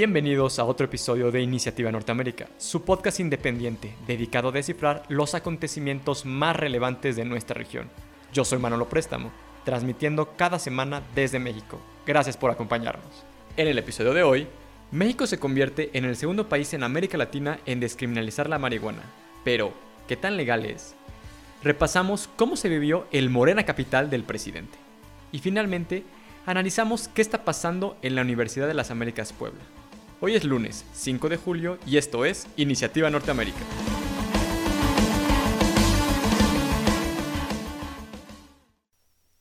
Bienvenidos a otro episodio de Iniciativa Norteamérica, su podcast independiente dedicado a descifrar los acontecimientos más relevantes de nuestra región. Yo soy Manolo Préstamo, transmitiendo cada semana desde México. Gracias por acompañarnos. En el episodio de hoy, México se convierte en el segundo país en América Latina en descriminalizar la marihuana. Pero, ¿qué tan legal es? Repasamos cómo se vivió el Morena Capital del presidente. Y finalmente, analizamos qué está pasando en la Universidad de las Américas Puebla. Hoy es lunes 5 de julio y esto es Iniciativa Norteamérica.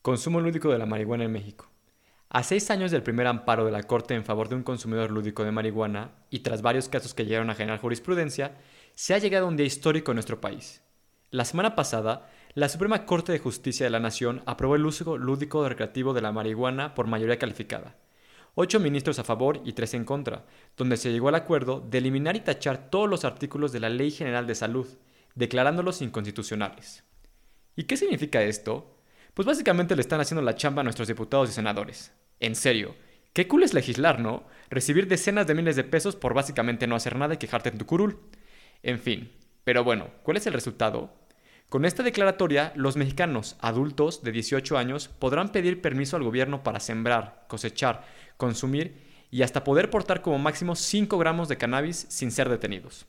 Consumo lúdico de la marihuana en México. A seis años del primer amparo de la Corte en favor de un consumidor lúdico de marihuana y tras varios casos que llegaron a generar jurisprudencia, se ha llegado a un día histórico en nuestro país. La semana pasada, la Suprema Corte de Justicia de la Nación aprobó el uso lúdico recreativo de la marihuana por mayoría calificada. Ocho ministros a favor y tres en contra, donde se llegó al acuerdo de eliminar y tachar todos los artículos de la Ley General de Salud, declarándolos inconstitucionales. ¿Y qué significa esto? Pues básicamente le están haciendo la chamba a nuestros diputados y senadores. En serio, qué cool es legislar, ¿no? Recibir decenas de miles de pesos por básicamente no hacer nada y quejarte en tu curul. En fin, pero bueno, ¿cuál es el resultado? Con esta declaratoria, los mexicanos adultos de 18 años podrán pedir permiso al gobierno para sembrar, cosechar, consumir y hasta poder portar como máximo 5 gramos de cannabis sin ser detenidos.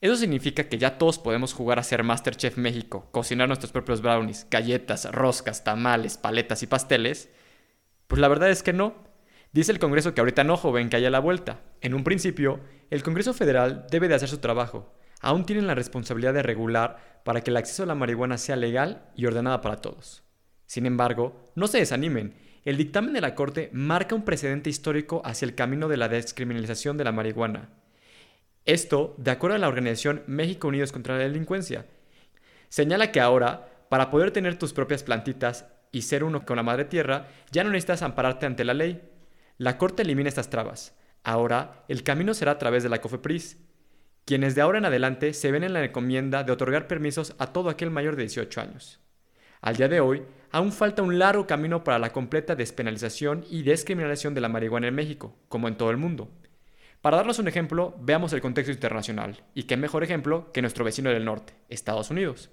Eso significa que ya todos podemos jugar a ser Masterchef México, cocinar nuestros propios brownies, galletas, roscas, tamales, paletas y pasteles. Pues la verdad es que no. Dice el Congreso que ahorita no, joven, que haya la vuelta. En un principio, el Congreso Federal debe de hacer su trabajo, aún tienen la responsabilidad de regular para que el acceso a la marihuana sea legal y ordenada para todos. Sin embargo, no se desanimen, el dictamen de la Corte marca un precedente histórico hacia el camino de la descriminalización de la marihuana. Esto, de acuerdo a la organización México Unidos contra la Delincuencia, señala que ahora, para poder tener tus propias plantitas y ser uno con la madre tierra, ya no necesitas ampararte ante la ley. La Corte elimina estas trabas. Ahora, el camino será a través de la COFEPRIS, quienes de ahora en adelante se ven en la encomienda de otorgar permisos a todo aquel mayor de 18 años. Al día de hoy, aún falta un largo camino para la completa despenalización y descriminalización de la marihuana en México, como en todo el mundo. Para darnos un ejemplo, veamos el contexto internacional, y qué mejor ejemplo que nuestro vecino del norte, Estados Unidos.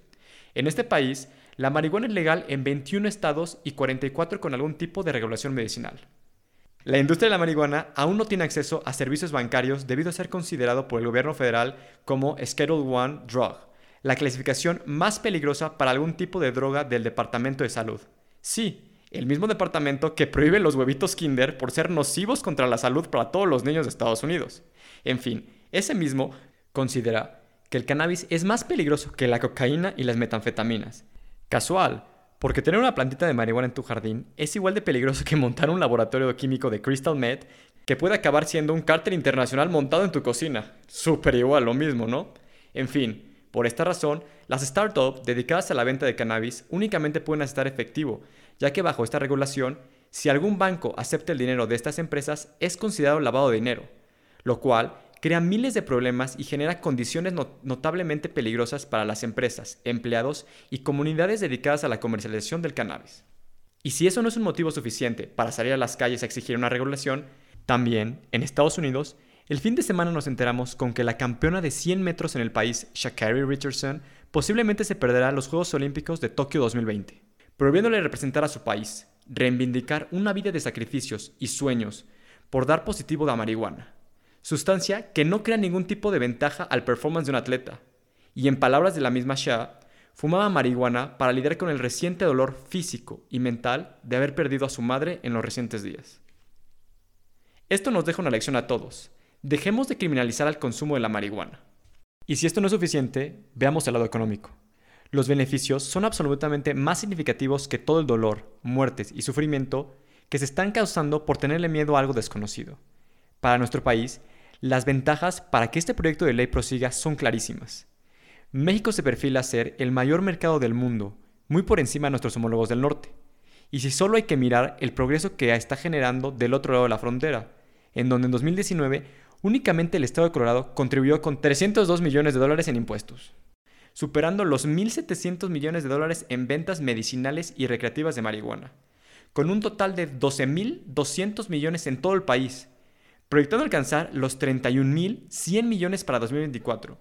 En este país, la marihuana es legal en 21 estados y 44 con algún tipo de regulación medicinal. La industria de la marihuana aún no tiene acceso a servicios bancarios debido a ser considerado por el gobierno federal como Schedule One Drug, la clasificación más peligrosa para algún tipo de droga del Departamento de Salud. Sí, el mismo departamento que prohíbe los huevitos Kinder por ser nocivos contra la salud para todos los niños de Estados Unidos. En fin, ese mismo considera que el cannabis es más peligroso que la cocaína y las metanfetaminas. Casual, porque tener una plantita de marihuana en tu jardín es igual de peligroso que montar un laboratorio químico de Crystal Meth que puede acabar siendo un cártel internacional montado en tu cocina. Súper igual, lo mismo, ¿no? En fin, por esta razón, las startups dedicadas a la venta de cannabis únicamente pueden estar efectivo, ya que bajo esta regulación, si algún banco acepta el dinero de estas empresas, es considerado lavado de dinero, lo cual crea miles de problemas y genera condiciones notablemente peligrosas para las empresas, empleados y comunidades dedicadas a la comercialización del cannabis. Y si eso no es un motivo suficiente para salir a las calles a exigir una regulación, también, en Estados Unidos, el fin de semana nos enteramos con que la campeona de 100 metros en el país, Shakari Richardson, posiblemente se perderá los Juegos Olímpicos de Tokio 2020, prohibiéndole representar a su país, reivindicar una vida de sacrificios y sueños por dar positivo de marihuana sustancia que no crea ningún tipo de ventaja al performance de un atleta. Y en palabras de la misma Shah, fumaba marihuana para lidiar con el reciente dolor físico y mental de haber perdido a su madre en los recientes días. Esto nos deja una lección a todos. Dejemos de criminalizar al consumo de la marihuana. Y si esto no es suficiente, veamos el lado económico. Los beneficios son absolutamente más significativos que todo el dolor, muertes y sufrimiento que se están causando por tenerle miedo a algo desconocido. Para nuestro país, las ventajas para que este proyecto de ley prosiga son clarísimas. México se perfila a ser el mayor mercado del mundo, muy por encima de nuestros homólogos del norte. Y si solo hay que mirar el progreso que está generando del otro lado de la frontera, en donde en 2019 únicamente el estado de Colorado contribuyó con 302 millones de dólares en impuestos, superando los 1.700 millones de dólares en ventas medicinales y recreativas de marihuana, con un total de 12.200 millones en todo el país, proyectando alcanzar los 31.100 millones para 2024.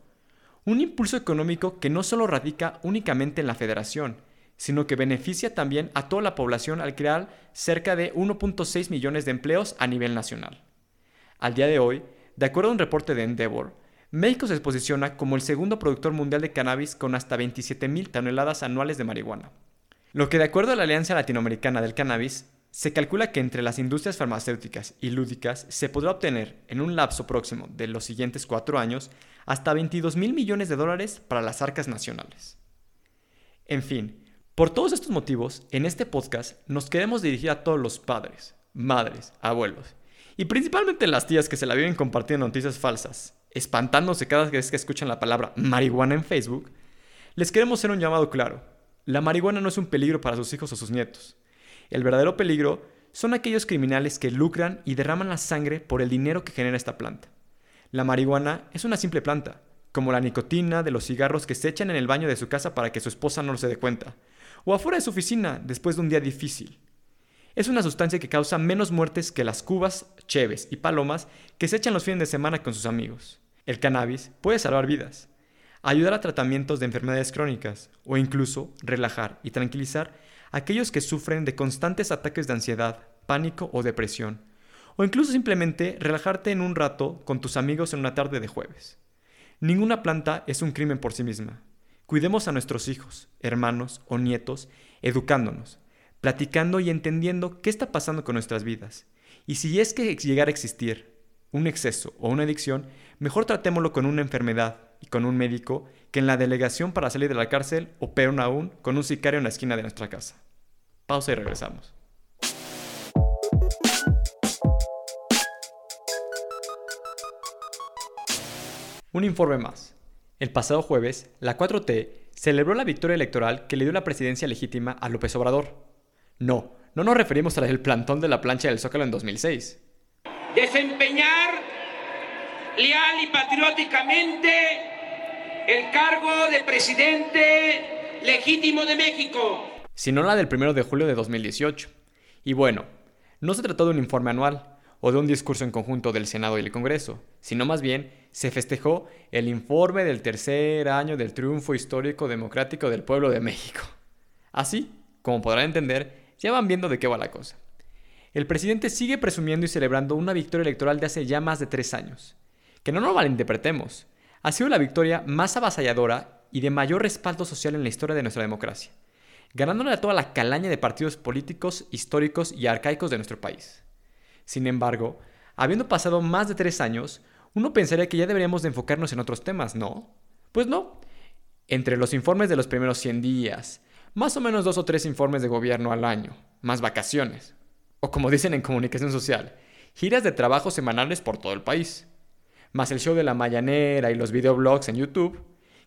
Un impulso económico que no solo radica únicamente en la federación, sino que beneficia también a toda la población al crear cerca de 1.6 millones de empleos a nivel nacional. Al día de hoy, de acuerdo a un reporte de Endeavor, México se posiciona como el segundo productor mundial de cannabis con hasta 27.000 toneladas anuales de marihuana. Lo que de acuerdo a la Alianza Latinoamericana del Cannabis, se calcula que entre las industrias farmacéuticas y lúdicas se podrá obtener en un lapso próximo de los siguientes cuatro años hasta 22 mil millones de dólares para las arcas nacionales. En fin, por todos estos motivos, en este podcast nos queremos dirigir a todos los padres, madres, abuelos y principalmente las tías que se la viven compartiendo noticias falsas, espantándose cada vez que escuchan la palabra marihuana en Facebook, les queremos hacer un llamado claro. La marihuana no es un peligro para sus hijos o sus nietos. El verdadero peligro son aquellos criminales que lucran y derraman la sangre por el dinero que genera esta planta. La marihuana es una simple planta, como la nicotina de los cigarros que se echan en el baño de su casa para que su esposa no se dé cuenta, o afuera de su oficina después de un día difícil. Es una sustancia que causa menos muertes que las cubas, cheves y palomas que se echan los fines de semana con sus amigos. El cannabis puede salvar vidas, ayudar a tratamientos de enfermedades crónicas o incluso relajar y tranquilizar a aquellos que sufren de constantes ataques de ansiedad, pánico o depresión, o incluso simplemente relajarte en un rato con tus amigos en una tarde de jueves. Ninguna planta es un crimen por sí misma. Cuidemos a nuestros hijos, hermanos o nietos, educándonos, platicando y entendiendo qué está pasando con nuestras vidas. Y si es que llegara a existir un exceso o una adicción, mejor tratémoslo con una enfermedad y con un médico que en la delegación para salir de la cárcel o peor aún, con un sicario en la esquina de nuestra casa. Pausa y regresamos. Un informe más. El pasado jueves, la 4T celebró la victoria electoral que le dio la presidencia legítima a López Obrador. No, no nos referimos al plantón de la plancha del Zócalo en 2006. Desempeñar leal y patrióticamente el cargo de presidente legítimo de México. Sino la del 1 de julio de 2018. Y bueno, no se trató de un informe anual, o de un discurso en conjunto del Senado y el Congreso, sino más bien se festejó el informe del tercer año del triunfo histórico democrático del pueblo de México. Así, como podrán entender, ya van viendo de qué va la cosa. El presidente sigue presumiendo y celebrando una victoria electoral de hace ya más de tres años. Que no nos malinterpretemos, ha sido la victoria más avasalladora y de mayor respaldo social en la historia de nuestra democracia, ganándole a toda la calaña de partidos políticos, históricos y arcaicos de nuestro país. Sin embargo, habiendo pasado más de tres años, uno pensaría que ya deberíamos de enfocarnos en otros temas, ¿no? Pues no. Entre los informes de los primeros 100 días, más o menos dos o tres informes de gobierno al año, más vacaciones, o como dicen en comunicación social, giras de trabajo semanales por todo el país, más el show de la mañanera y los videoblogs en YouTube,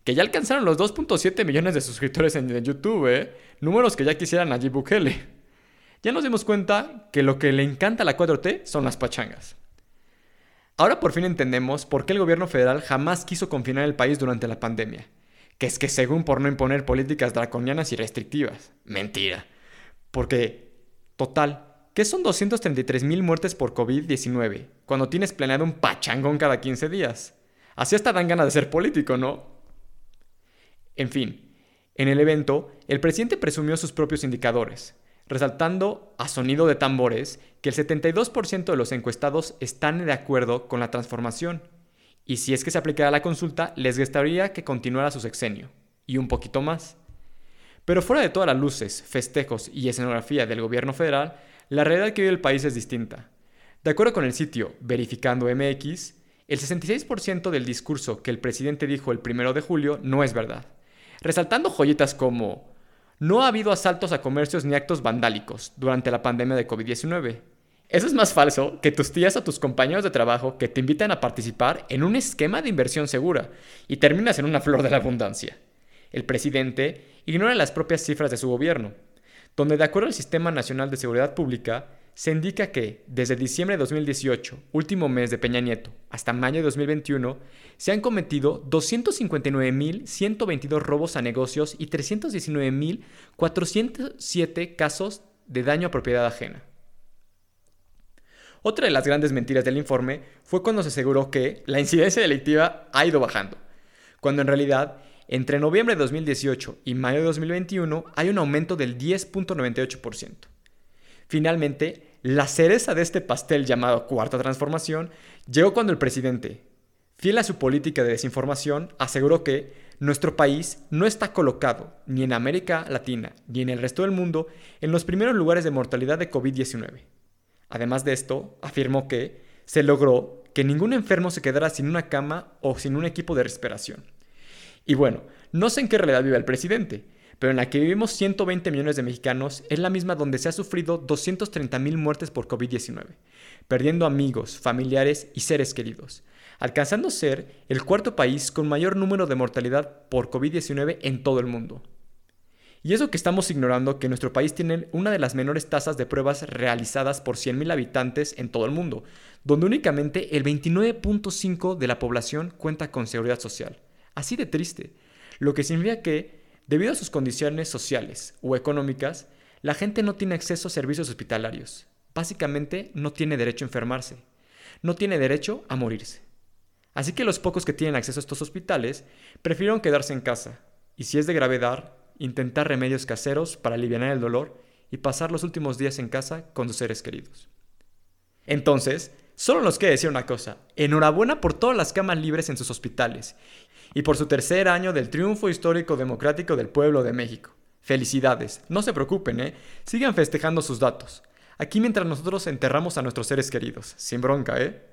que ya alcanzaron los 2.7 millones de suscriptores en YouTube, ¿eh? números que ya quisieran allí Bukele ya nos dimos cuenta que lo que le encanta a la 4T son las pachangas. Ahora por fin entendemos por qué el gobierno federal jamás quiso confinar el país durante la pandemia. Que es que según por no imponer políticas draconianas y restrictivas. Mentira. Porque, total, ¿qué son 233 mil muertes por COVID-19 cuando tienes planeado un pachangón cada 15 días? Así hasta dan ganas de ser político, ¿no? En fin, en el evento, el presidente presumió sus propios indicadores, resaltando a sonido de tambores que el 72% de los encuestados están de acuerdo con la transformación, y si es que se aplicara la consulta, les gustaría que continuara su sexenio, y un poquito más. Pero fuera de todas las luces, festejos y escenografía del gobierno federal, la realidad que vive el país es distinta. De acuerdo con el sitio Verificando MX, el 66% del discurso que el presidente dijo el 1 de julio no es verdad, resaltando joyitas como no ha habido asaltos a comercios ni actos vandálicos durante la pandemia de COVID-19. Eso es más falso que tus tías o tus compañeros de trabajo que te invitan a participar en un esquema de inversión segura y terminas en una flor de la abundancia. El presidente ignora las propias cifras de su gobierno, donde de acuerdo al Sistema Nacional de Seguridad Pública, se indica que desde diciembre de 2018, último mes de Peña Nieto, hasta mayo de 2021, se han cometido 259.122 robos a negocios y 319.407 casos de daño a propiedad ajena. Otra de las grandes mentiras del informe fue cuando se aseguró que la incidencia delictiva ha ido bajando, cuando en realidad entre noviembre de 2018 y mayo de 2021 hay un aumento del 10.98%. Finalmente, la cereza de este pastel llamado Cuarta Transformación llegó cuando el presidente, fiel a su política de desinformación, aseguró que nuestro país no está colocado ni en América Latina ni en el resto del mundo en los primeros lugares de mortalidad de COVID-19. Además de esto, afirmó que se logró que ningún enfermo se quedara sin una cama o sin un equipo de respiración. Y bueno, no sé en qué realidad vive el presidente, pero en la que vivimos 120 millones de mexicanos es la misma donde se ha sufrido 230 mil muertes por COVID-19, perdiendo amigos, familiares y seres queridos, alcanzando ser el cuarto país con mayor número de mortalidad por COVID-19 en todo el mundo. Y eso que estamos ignorando que nuestro país tiene una de las menores tasas de pruebas realizadas por 100.000 habitantes en todo el mundo, donde únicamente el 29.5 de la población cuenta con seguridad social. Así de triste. Lo que significa que Debido a sus condiciones sociales o económicas, la gente no tiene acceso a servicios hospitalarios. Básicamente no tiene derecho a enfermarse. No tiene derecho a morirse. Así que los pocos que tienen acceso a estos hospitales prefirieron quedarse en casa y si es de gravedad, intentar remedios caseros para aliviar el dolor y pasar los últimos días en casa con sus seres queridos. Entonces, solo nos queda decir una cosa, enhorabuena por todas las camas libres en sus hospitales y por su tercer año del triunfo histórico democrático del pueblo de México. Felicidades, no se preocupen, ¿eh? Sigan festejando sus datos. Aquí mientras nosotros enterramos a nuestros seres queridos, sin bronca, ¿eh?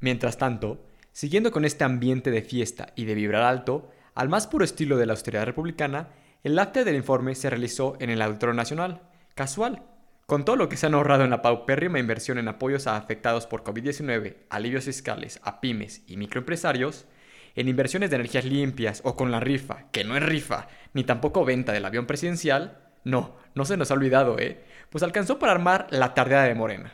Mientras tanto, siguiendo con este ambiente de fiesta y de vibrar alto, al más puro estilo de la austeridad republicana, el acta del informe se realizó en el Auditorio Nacional, casual, con todo lo que se han ahorrado en la paupérrima inversión en apoyos a afectados por COVID-19, alivios fiscales a pymes y microempresarios, en inversiones de energías limpias o con la rifa, que no es rifa, ni tampoco venta del avión presidencial, no, no se nos ha olvidado, ¿eh? Pues alcanzó para armar la tardeada de Morena.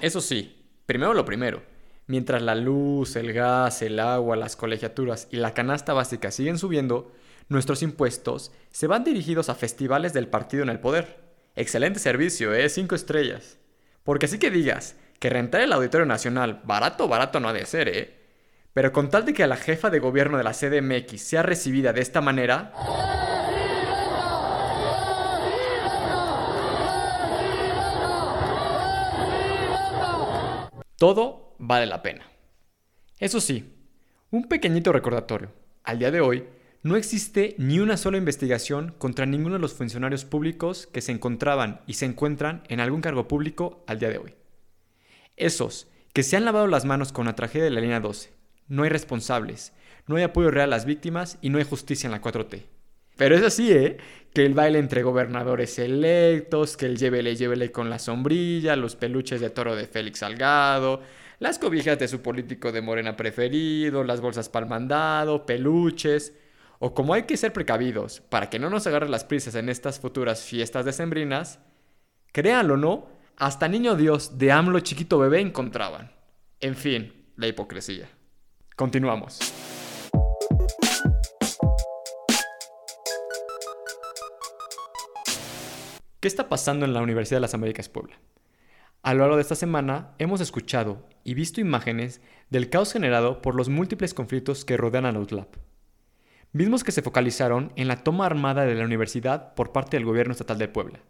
Eso sí, primero lo primero. Mientras la luz, el gas, el agua, las colegiaturas y la canasta básica siguen subiendo, nuestros impuestos se van dirigidos a festivales del partido en el poder. Excelente servicio, ¿eh? Cinco estrellas. Porque así que digas que rentar el Auditorio Nacional barato, barato no ha de ser, ¿eh? Pero con tal de que la jefa de gobierno de la CDMX sea recibida de esta manera... Todo vale la pena. Eso sí, un pequeñito recordatorio. Al día de hoy, no existe ni una sola investigación contra ninguno de los funcionarios públicos que se encontraban y se encuentran en algún cargo público al día de hoy. Esos que se han lavado las manos con la tragedia de la línea 12. No hay responsables, no hay apoyo real a las víctimas y no hay justicia en la 4T. Pero es así, ¿eh? Que el baile entre gobernadores electos, que el llévele, llévele con la sombrilla, los peluches de toro de Félix Salgado, las cobijas de su político de morena preferido, las bolsas para mandado, peluches. O como hay que ser precavidos para que no nos agarren las prisas en estas futuras fiestas decembrinas, créanlo o no, hasta niño Dios de AMLO chiquito bebé encontraban. En fin, la hipocresía. Continuamos. ¿Qué está pasando en la Universidad de las Américas Puebla? A lo largo de esta semana hemos escuchado y visto imágenes del caos generado por los múltiples conflictos que rodean a la UTLAP, mismos que se focalizaron en la toma armada de la universidad por parte del gobierno estatal de Puebla.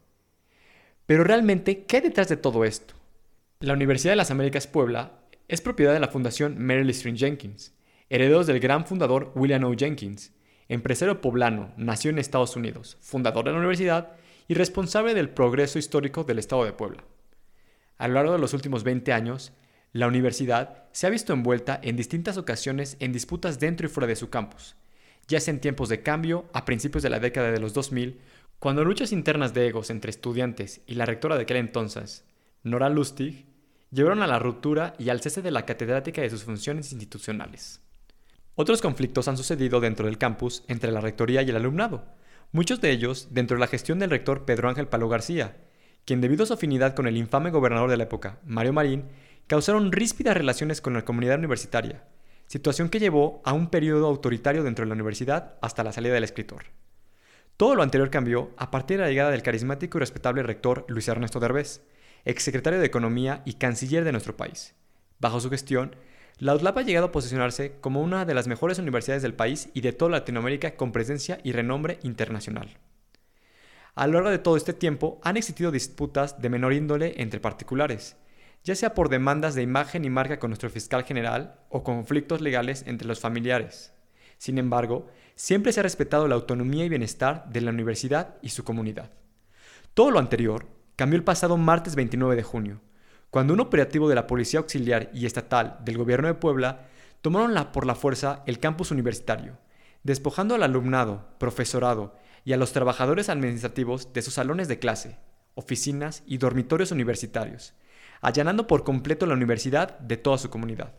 Pero realmente, ¿qué hay detrás de todo esto? La Universidad de las Américas Puebla es propiedad de la Fundación Merrill Street Jenkins, herederos del gran fundador William O. Jenkins, empresario poblano, nació en Estados Unidos, fundador de la universidad y responsable del progreso histórico del estado de Puebla. A lo largo de los últimos 20 años, la universidad se ha visto envuelta en distintas ocasiones en disputas dentro y fuera de su campus, ya sea en tiempos de cambio a principios de la década de los 2000, cuando luchas internas de egos entre estudiantes y la rectora de aquel entonces, Nora Lustig, llevaron a la ruptura y al cese de la catedrática de sus funciones institucionales. Otros conflictos han sucedido dentro del campus entre la rectoría y el alumnado, muchos de ellos dentro de la gestión del rector Pedro Ángel Palo García, quien debido a su afinidad con el infame gobernador de la época, Mario Marín, causaron ríspidas relaciones con la comunidad universitaria, situación que llevó a un periodo autoritario dentro de la universidad hasta la salida del escritor. Todo lo anterior cambió a partir de la llegada del carismático y respetable rector Luis Ernesto Derbez, exsecretario de Economía y canciller de nuestro país. Bajo su gestión, la UDLAP ha llegado a posicionarse como una de las mejores universidades del país y de toda Latinoamérica con presencia y renombre internacional. A lo largo de todo este tiempo han existido disputas de menor índole entre particulares, ya sea por demandas de imagen y marca con nuestro fiscal general o conflictos legales entre los familiares. Sin embargo, siempre se ha respetado la autonomía y bienestar de la universidad y su comunidad. Todo lo anterior cambió el pasado martes 29 de junio, cuando un operativo de la Policía Auxiliar y Estatal del Gobierno de Puebla tomaron por la fuerza el campus universitario, despojando al alumnado, profesorado y a los trabajadores administrativos de sus salones de clase, oficinas y dormitorios universitarios, allanando por completo la universidad de toda su comunidad.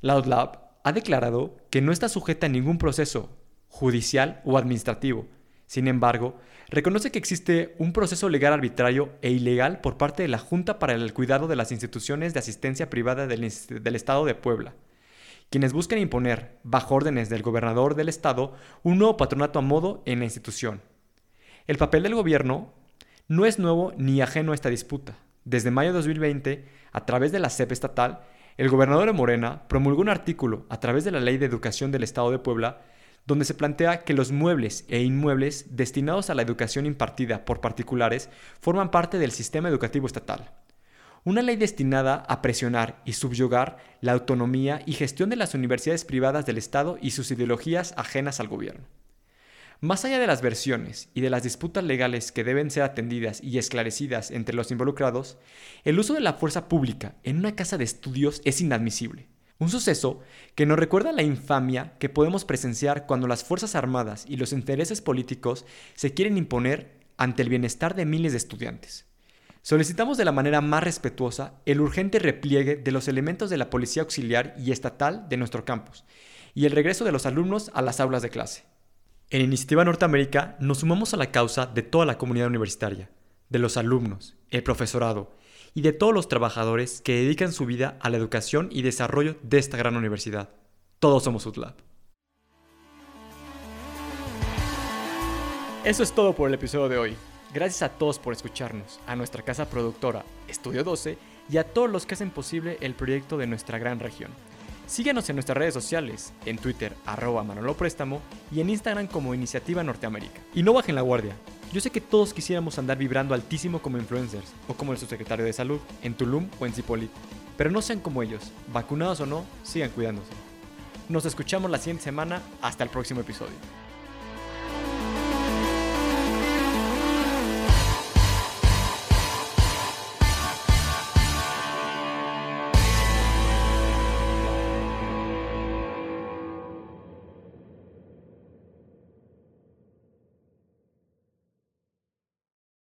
La ODLAB ha declarado que no está sujeta a ningún proceso judicial o administrativo, sin embargo, reconoce que existe un proceso legal arbitrario e ilegal por parte de la Junta para el Cuidado de las Instituciones de Asistencia Privada del, Estado de Puebla, quienes buscan imponer, bajo órdenes del gobernador del Estado, un nuevo patronato a modo en la institución. El papel del gobierno no es nuevo ni ajeno a esta disputa. Desde mayo de 2020, a través de la CEP estatal, el gobernador de Morena promulgó un artículo a través de la Ley de Educación del Estado de Puebla donde se plantea que los muebles e inmuebles destinados a la educación impartida por particulares forman parte del sistema educativo estatal. Una ley destinada a presionar y subyugar la autonomía y gestión de las universidades privadas del Estado y sus ideologías ajenas al gobierno. Más allá de las versiones y de las disputas legales que deben ser atendidas y esclarecidas entre los involucrados, el uso de la fuerza pública en una casa de estudios es inadmisible. Un suceso que nos recuerda la infamia que podemos presenciar cuando las Fuerzas Armadas y los intereses políticos se quieren imponer ante el bienestar de miles de estudiantes. Solicitamos de la manera más respetuosa el urgente repliegue de los elementos de la Policía Auxiliar y Estatal de nuestro campus y el regreso de los alumnos a las aulas de clase. En Iniciativa Norteamérica nos sumamos a la causa de toda la comunidad universitaria, de los alumnos, el profesorado y de todos los trabajadores que dedican su vida a la educación y desarrollo de esta gran universidad. Todos somos UTLAB. Eso es todo por el episodio de hoy. Gracias a todos por escucharnos, a nuestra casa productora Estudio 12 y a todos los que hacen posible el proyecto de nuestra gran región. Síguenos en nuestras redes sociales, en Twitter arroba Manolo Préstamo y en Instagram como Iniciativa Norteamérica. Y no bajen la guardia, yo sé que todos quisiéramos andar vibrando altísimo como influencers o como el subsecretario de salud en Tulum o en Zipolit, pero no sean como ellos, vacunados o no, sigan cuidándose. Nos escuchamos la siguiente semana, hasta el próximo episodio.